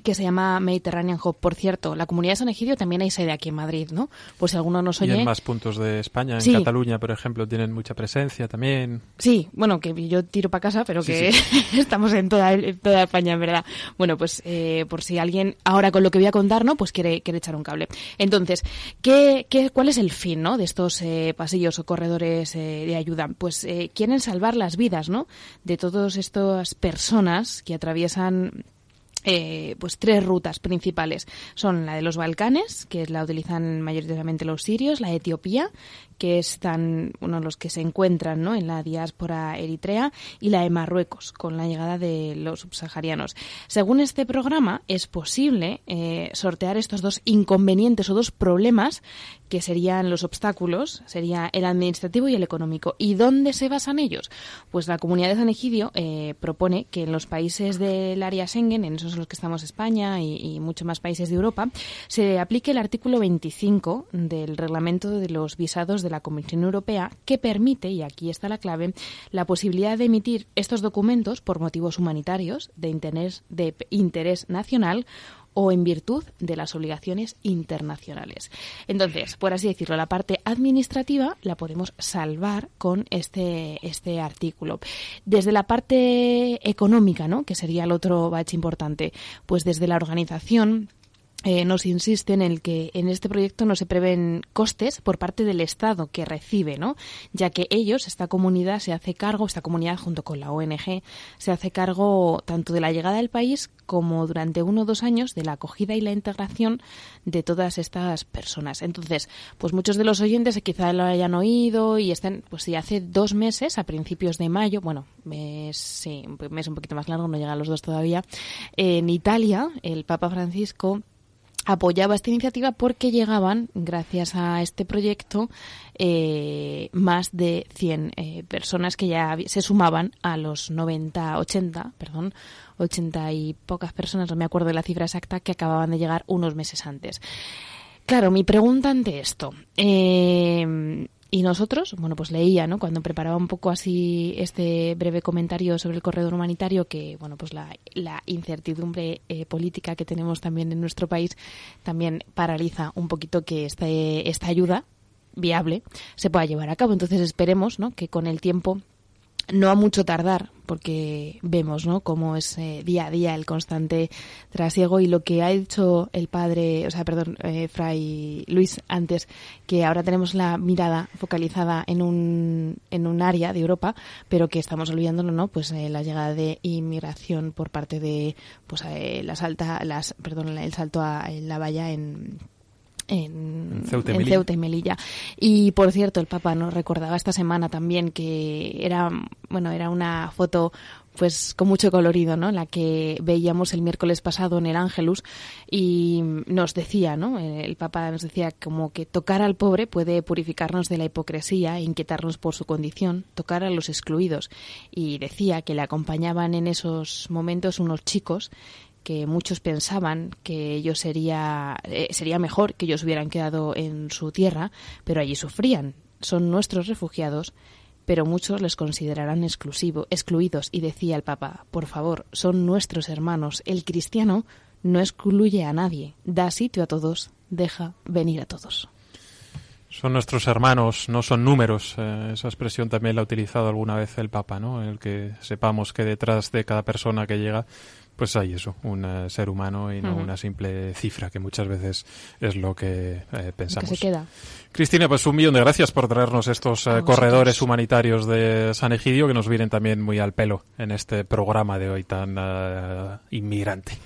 que se llama Mediterranean Hub. Por cierto, la comunidad de San Egidio también hay sede aquí en Madrid, ¿no? Pues si alguno nos oye... Y en más puntos de España, en sí. Cataluña, por ejemplo, tienen mucha presencia también. Sí, bueno, que yo tiro para casa, pero sí, que sí. estamos en toda, en toda España, en verdad. Bueno, pues eh, por si alguien, ahora con lo que voy a contar, ¿no? Pues quiere, quiere echar un cable. Entonces, ¿qué, qué, ¿cuál es el fin, ¿no? De estos eh, pasillos o corredores eh, de ayuda? Pues quieren salvar las vidas, ¿no? De todas estas personas que atraviesan eh, pues tres rutas principales. Son la de los Balcanes, que la utilizan mayoritariamente los sirios, la de Etiopía, que están de los que se encuentran ¿no? en la diáspora eritrea, y la de Marruecos, con la llegada de los subsaharianos. Según este programa, es posible eh, sortear estos dos inconvenientes o dos problemas que serían los obstáculos, sería el administrativo y el económico. ¿Y dónde se basan ellos? Pues la comunidad de San Egidio eh, propone que en los países del área Schengen, en esos en los que estamos España y, y muchos más países de Europa, se aplique el artículo 25 del reglamento de los visados de la Comisión Europea que permite, y aquí está la clave, la posibilidad de emitir estos documentos por motivos humanitarios de interés, de interés nacional o en virtud de las obligaciones internacionales. Entonces, por así decirlo, la parte administrativa la podemos salvar con este, este artículo. Desde la parte económica, ¿no? que sería el otro batch importante, pues desde la organización eh, nos insisten en el que en este proyecto no se prevén costes por parte del Estado que recibe, ¿no? Ya que ellos, esta comunidad, se hace cargo, esta comunidad junto con la ONG, se hace cargo tanto de la llegada al país como durante uno o dos años de la acogida y la integración de todas estas personas. Entonces, pues muchos de los oyentes quizá lo hayan oído y estén, pues sí, hace dos meses, a principios de mayo, bueno, mes, sí, un mes un poquito más largo, no llega a los dos todavía, en Italia, el Papa Francisco apoyaba esta iniciativa porque llegaban, gracias a este proyecto, eh, más de 100 eh, personas que ya se sumaban a los 90, 80, perdón, 80 y pocas personas, no me acuerdo de la cifra exacta, que acababan de llegar unos meses antes. Claro, mi pregunta ante esto. Eh, y nosotros, bueno, pues leía, ¿no? Cuando preparaba un poco así este breve comentario sobre el corredor humanitario, que, bueno, pues la, la incertidumbre eh, política que tenemos también en nuestro país también paraliza un poquito que este, esta ayuda viable se pueda llevar a cabo. Entonces esperemos, ¿no? Que con el tiempo no a mucho tardar, porque vemos ¿no? cómo es eh, día a día el constante trasiego y lo que ha hecho el padre, o sea, perdón, eh, Fray Luis antes, que ahora tenemos la mirada focalizada en un, en un área de Europa, pero que estamos olvidándolo, ¿no? Pues eh, la llegada de inmigración por parte de pues la salta, las, perdón, el salto a la valla en en, Ceuta, y Melilla. y por cierto, el Papa nos recordaba esta semana también que era, bueno, era una foto pues con mucho colorido, ¿no? La que veíamos el miércoles pasado en el Ángelus y nos decía, ¿no? El Papa nos decía como que tocar al pobre puede purificarnos de la hipocresía e inquietarnos por su condición, tocar a los excluidos. Y decía que le acompañaban en esos momentos unos chicos que muchos pensaban que ellos sería, eh, sería mejor que ellos hubieran quedado en su tierra, pero allí sufrían. Son nuestros refugiados, pero muchos les considerarán exclusivo, excluidos. Y decía el Papa, por favor, son nuestros hermanos. El cristiano no excluye a nadie, da sitio a todos, deja venir a todos. Son nuestros hermanos, no son números. Eh, esa expresión también la ha utilizado alguna vez el Papa, ¿no? El que sepamos que detrás de cada persona que llega pues hay eso, un eh, ser humano y no una simple cifra, que muchas veces es lo que eh, pensamos. Que se queda. Cristina, pues un millón de gracias por traernos estos eh, corredores humanitarios de San Egidio que nos vienen también muy al pelo en este programa de hoy tan inmigrante.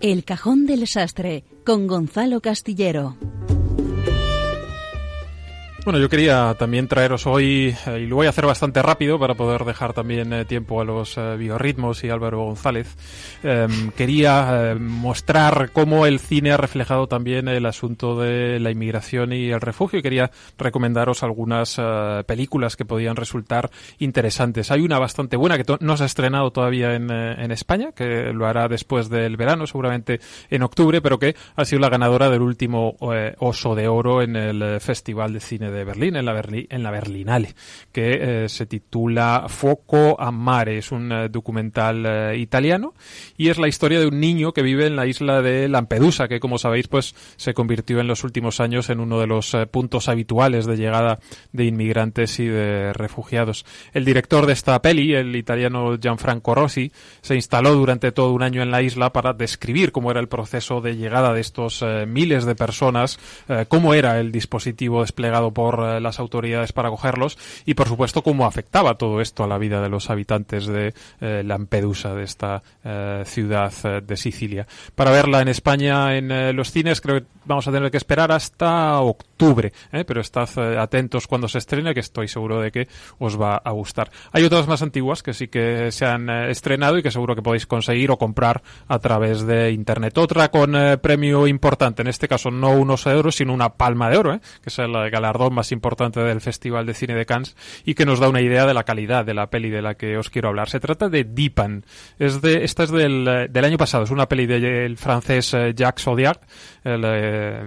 El cajón del sastre con Gonzalo Castillero. Bueno, yo quería también traeros hoy, eh, y lo voy a hacer bastante rápido para poder dejar también eh, tiempo a los eh, biorritmos y Álvaro González, em, quería mostrar cómo el cine ha reflejado también el asunto de la inmigración y el refugio quería recomendaros algunas películas que podían resultar interesantes. Hay una bastante buena que no se ha estrenado todavía en, en España, que lo hará después del verano, seguramente en octubre, pero que ha sido la ganadora del último Oso de Oro en el Festival de Cine de de Berlín, en la, en la Berlinale, que eh, se titula Foco a Mare. Es un eh, documental eh, italiano y es la historia de un niño que vive en la isla de Lampedusa, que como sabéis, pues se convirtió en los últimos años en uno de los puntos habituales de llegada de inmigrantes y de refugiados. El director de esta peli, el italiano Gianfranco Rossi, se instaló durante todo un año en la isla para describir cómo era el proceso de llegada de estos miles de personas, cómo era el dispositivo desplegado por por eh, las autoridades para cogerlos y por supuesto cómo afectaba todo esto a la vida de los habitantes de eh, Lampedusa, de esta eh, ciudad de Sicilia. Para verla en España en los cines creo que vamos a tener que esperar hasta octubre, pero estad atentos cuando se estrene que estoy seguro de que os va a gustar. Hay otras más antiguas que sí que se han estrenado y que seguro que podéis conseguir o comprar a través de internet. Otra con premio importante, en este caso no unos euros sino una palma de oro, que es el galardón más importante del Festival de Cine de Cannes y que nos da una idea de la calidad de la peli de la que os quiero hablar. Se trata de Dipan. Es de, esta es del, del año pasado. Es una peli del francés eh, Jacques Audiard, eh,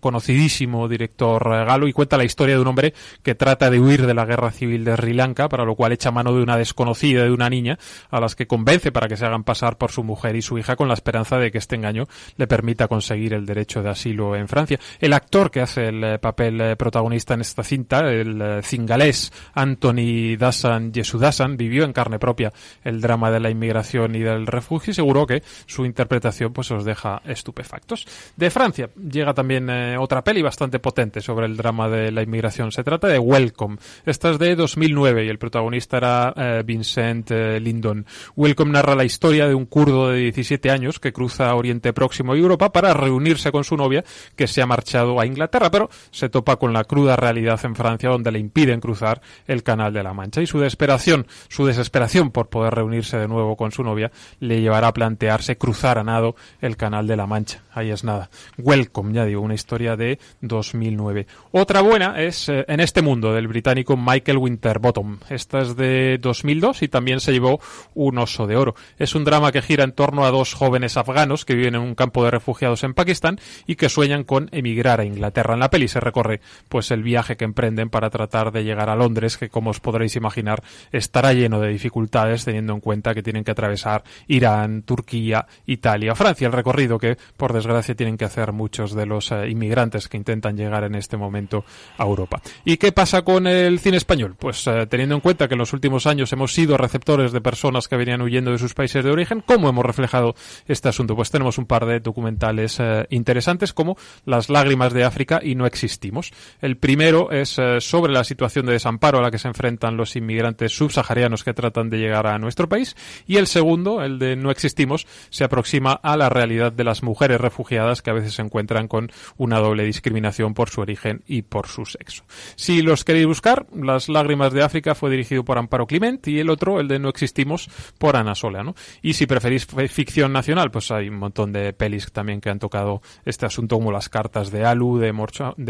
conocidísimo director eh, galo, y cuenta la historia de un hombre que trata de huir de la guerra civil de Sri Lanka, para lo cual echa mano de una desconocida, de una niña, a las que convence para que se hagan pasar por su mujer y su hija con la esperanza de que este engaño le permita conseguir el derecho de asilo en Francia. El actor que hace el papel protagonista en esta cinta, el eh, cingalés Anthony Dasan Yesudasan, vivió en carne propia el drama de la inmigración y del refugio y seguro que su interpretación pues os deja estupefactos. De Francia llega también eh, otra peli bastante potente sobre el drama de la inmigración. Se trata de Welcome. Esta es de 2009 y el protagonista era eh, Vincent Lindon. Welcome narra la historia de un kurdo de 17 años que cruza Oriente Próximo y Europa para reunirse con su novia que se ha marchado a Inglaterra, pero se topa con la cruda realidad en Francia donde le impiden cruzar el Canal de la Mancha. Y su desesperación, su desesperación por poder reunirse de nuevo con su novia le llevará a plantearse cruzar a nado el Canal de la Mancha. Ahí es nada. Welcome, ya digo, una historia de 2009. Otra buena es eh, En este mundo, del británico Michael Winterbottom. Esta es de 2002 y también se llevó un oso de oro. Es un drama que gira en torno a dos jóvenes afganos que viven en un campo de refugiados en Pakistán y que sueñan con emigrar a Inglaterra. En la peli se recorre pues el viaje que emprenden para tratar de llegar a Londres, que como os podréis imaginar estará lleno de dificultades teniendo en cuenta que tienen que atravesar Irán, Turquía, Italia, Francia, el recorrido que por desgracia tienen que hacer muchos de los eh, inmigrantes que intentan llegar en este momento a Europa. ¿Y qué pasa con el cine español? Pues eh, teniendo en cuenta que en los últimos años hemos sido receptores de personas que venían huyendo de sus países de origen, ¿cómo hemos reflejado este asunto? Pues tenemos un par de documentales eh, interesantes como Las lágrimas de África y No existimos. El primero es sobre la situación de desamparo a la que se enfrentan los inmigrantes subsaharianos que tratan de llegar a nuestro país y el segundo, el de No existimos, se aproxima a la realidad de las mujeres refugiadas que a veces se encuentran con una doble discriminación por su origen y por su sexo. Si los queréis buscar, Las lágrimas de África fue dirigido por Amparo Clement y el otro, el de No existimos, por Ana Sola. ¿no? Y si preferís ficción nacional, pues hay un montón de pelis también que han tocado este asunto, como Las cartas de Alu, de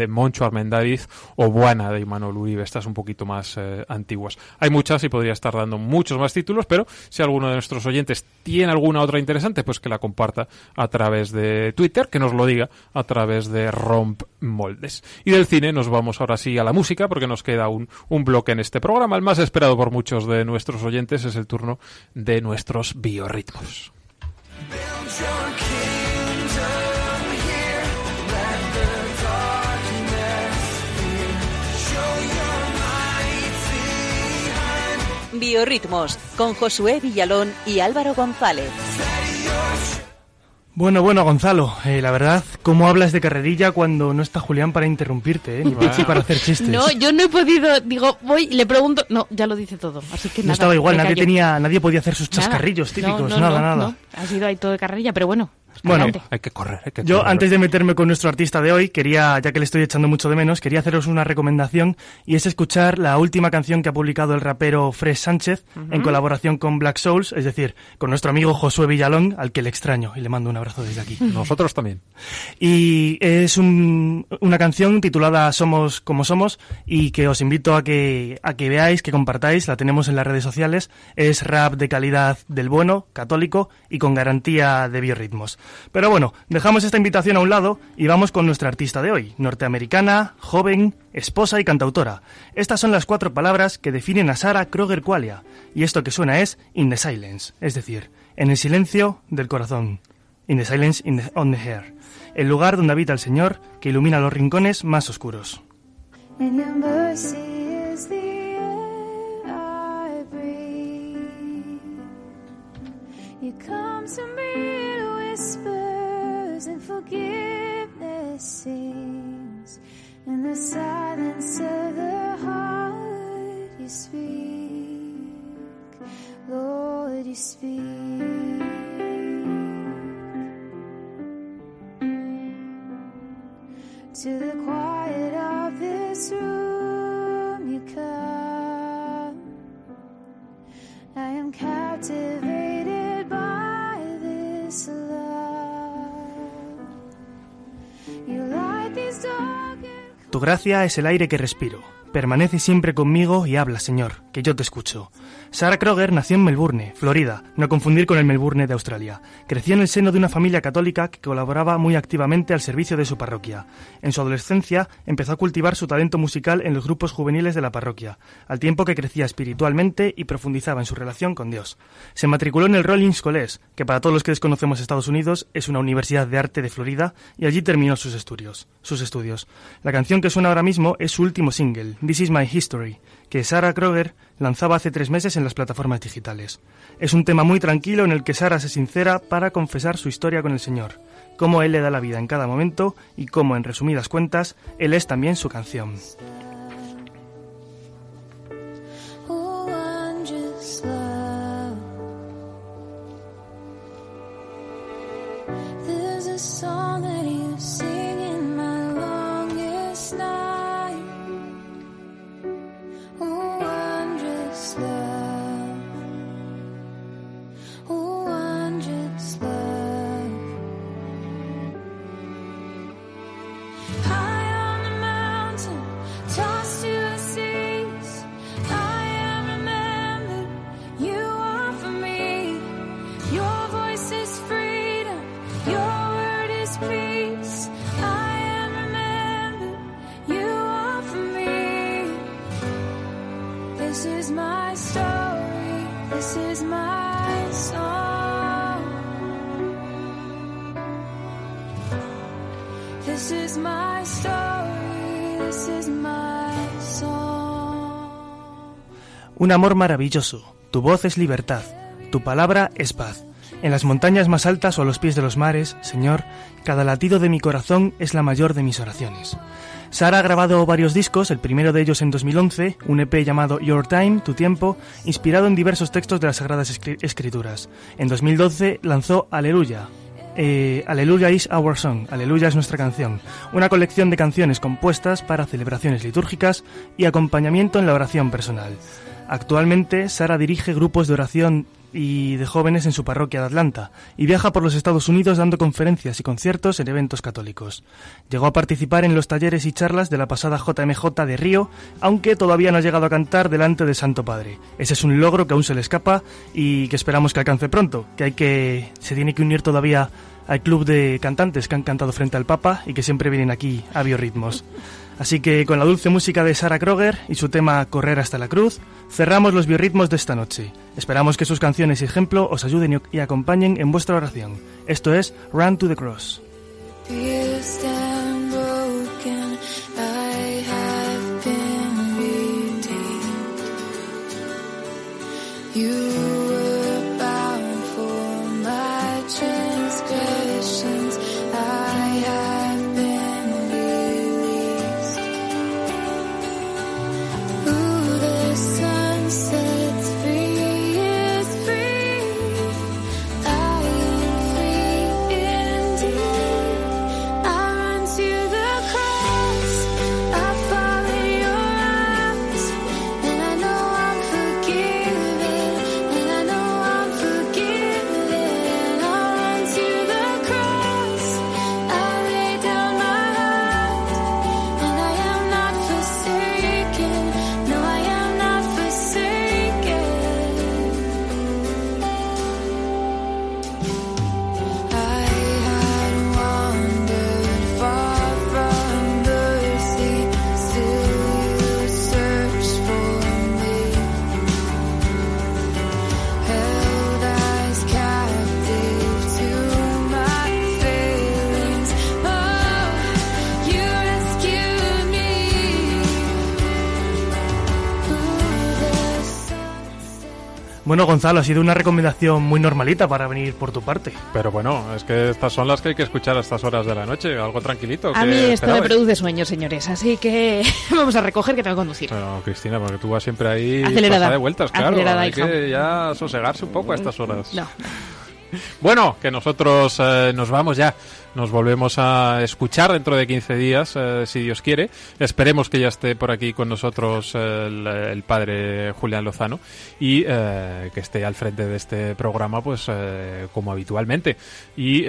Moncho Armendáriz o Buana, de Imanol Uribe, estas un poquito más eh, antiguas. Hay muchas y podría estar dando muchos más títulos, pero si alguno de nuestros oyentes tiene alguna otra interesante, pues que la comparta a través de Twitter, que nos lo diga a través de Romp Moldes. Y del cine nos vamos ahora sí a la música, porque nos queda un, un bloque en este programa. El más esperado por muchos de nuestros oyentes es el turno de nuestros biorritmos. Biorritmos con Josué Villalón y Álvaro González. Bueno, bueno, Gonzalo, eh, la verdad, ¿cómo hablas de carrerilla cuando no está Julián para interrumpirte, eh? Ni para hacer chistes. No, yo no he podido, digo, voy, le pregunto, no, ya lo dice todo, así que No estaba igual, nadie tenía, nadie podía hacer sus chascarrillos típicos, nada, nada. Ha sido ahí todo de carrerilla, pero bueno, bueno, hay que correr. Hay que yo, antes de meterme con nuestro artista de hoy, quería, ya que le estoy echando mucho de menos, quería haceros una recomendación y es escuchar la última canción que ha publicado el rapero Fresh Sánchez en colaboración con Black Souls, es decir, con nuestro amigo Josué Villalón, al que le extraño y le mando un abrazo desde aquí. Nosotros también. Y es una canción titulada Somos como somos y que os invito a que, a que veáis, que compartáis, la tenemos en las redes sociales. Es rap de calidad del bueno, católico y con garantía de biorritmos. Pero bueno, dejamos esta invitación a un lado y vamos con nuestra artista de hoy, norteamericana, joven, esposa y cantautora. Estas son las cuatro palabras que definen a Sarah Kroger Qualia, y esto que suena es In the Silence, es decir, en el silencio del corazón. In the Silence in on the Hair, el lugar donde habita el Señor que ilumina los rincones más oscuros. Sings. In the silence of the heart, you speak. Lord, you speak. To the quiet of this room, you come. I am captivated Tu gracia es el aire que respiro. Permanece siempre conmigo y habla, Señor, que yo te escucho. Sarah Kroger nació en Melbourne, Florida, no confundir con el Melbourne de Australia. Creció en el seno de una familia católica que colaboraba muy activamente al servicio de su parroquia. En su adolescencia empezó a cultivar su talento musical en los grupos juveniles de la parroquia, al tiempo que crecía espiritualmente y profundizaba en su relación con Dios. Se matriculó en el Rollins College, que para todos los que desconocemos Estados Unidos es una universidad de arte de Florida, y allí terminó sus estudios. Sus estudios. La canción que suena ahora mismo es su último single, This is My History, que Sarah Kroger lanzaba hace tres meses en las plataformas digitales. Es un tema muy tranquilo en el que Sarah se sincera para confesar su historia con el Señor, cómo Él le da la vida en cada momento y cómo, en resumidas cuentas, Él es también su canción. Un amor maravilloso. Tu voz es libertad. Tu palabra es paz. En las montañas más altas o a los pies de los mares, Señor, cada latido de mi corazón es la mayor de mis oraciones. Sara ha grabado varios discos, el primero de ellos en 2011, un EP llamado Your Time, Tu Tiempo, inspirado en diversos textos de las Sagradas Escri- Escrituras. En 2012 lanzó Aleluya. Eh, Aleluya is our song, Aleluya es nuestra canción, una colección de canciones compuestas para celebraciones litúrgicas y acompañamiento en la oración personal. Actualmente, Sara dirige grupos de oración y de jóvenes en su parroquia de Atlanta y viaja por los Estados Unidos dando conferencias y conciertos en eventos católicos. Llegó a participar en los talleres y charlas de la pasada JMJ de Río, aunque todavía no ha llegado a cantar delante del Santo Padre. Ese es un logro que aún se le escapa y que esperamos que alcance pronto, que hay que se tiene que unir todavía al club de cantantes que han cantado frente al Papa y que siempre vienen aquí a biorritmos. Así que con la dulce música de Sarah Kroger y su tema Correr hasta la cruz, cerramos los biorritmos de esta noche. Esperamos que sus canciones y ejemplo os ayuden y- acompañen en vuestra oración. Esto es Run to the Cross. Bueno, Gonzalo, ha sido una recomendación muy normalita para venir por tu parte. Pero bueno, es que estas son las que hay que escuchar a estas horas de la noche, algo tranquilito. A ¿qué mí esto me esperabais? produce sueños, señores, así que vamos a recoger que tengo que conducir. No, Cristina, porque tú vas siempre ahí Acelerada. de vueltas, claro. Acelerada, hay hija. que ya sosegarse un poco a estas horas. No. Bueno, que nosotros eh, nos vamos ya. Nos volvemos a escuchar dentro de 15 días, eh, si Dios quiere. Esperemos que ya esté por aquí con nosotros eh, el, el padre Julián Lozano y que esté al frente de este programa, pues como habitualmente. Y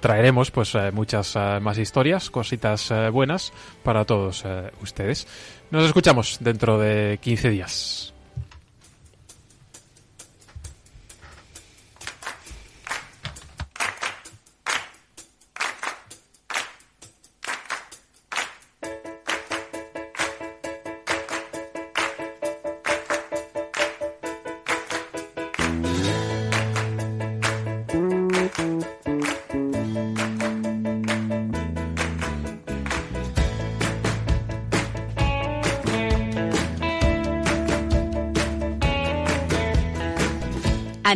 traeremos pues muchas más historias, cositas buenas para todos ustedes. Nos escuchamos dentro de 15 días.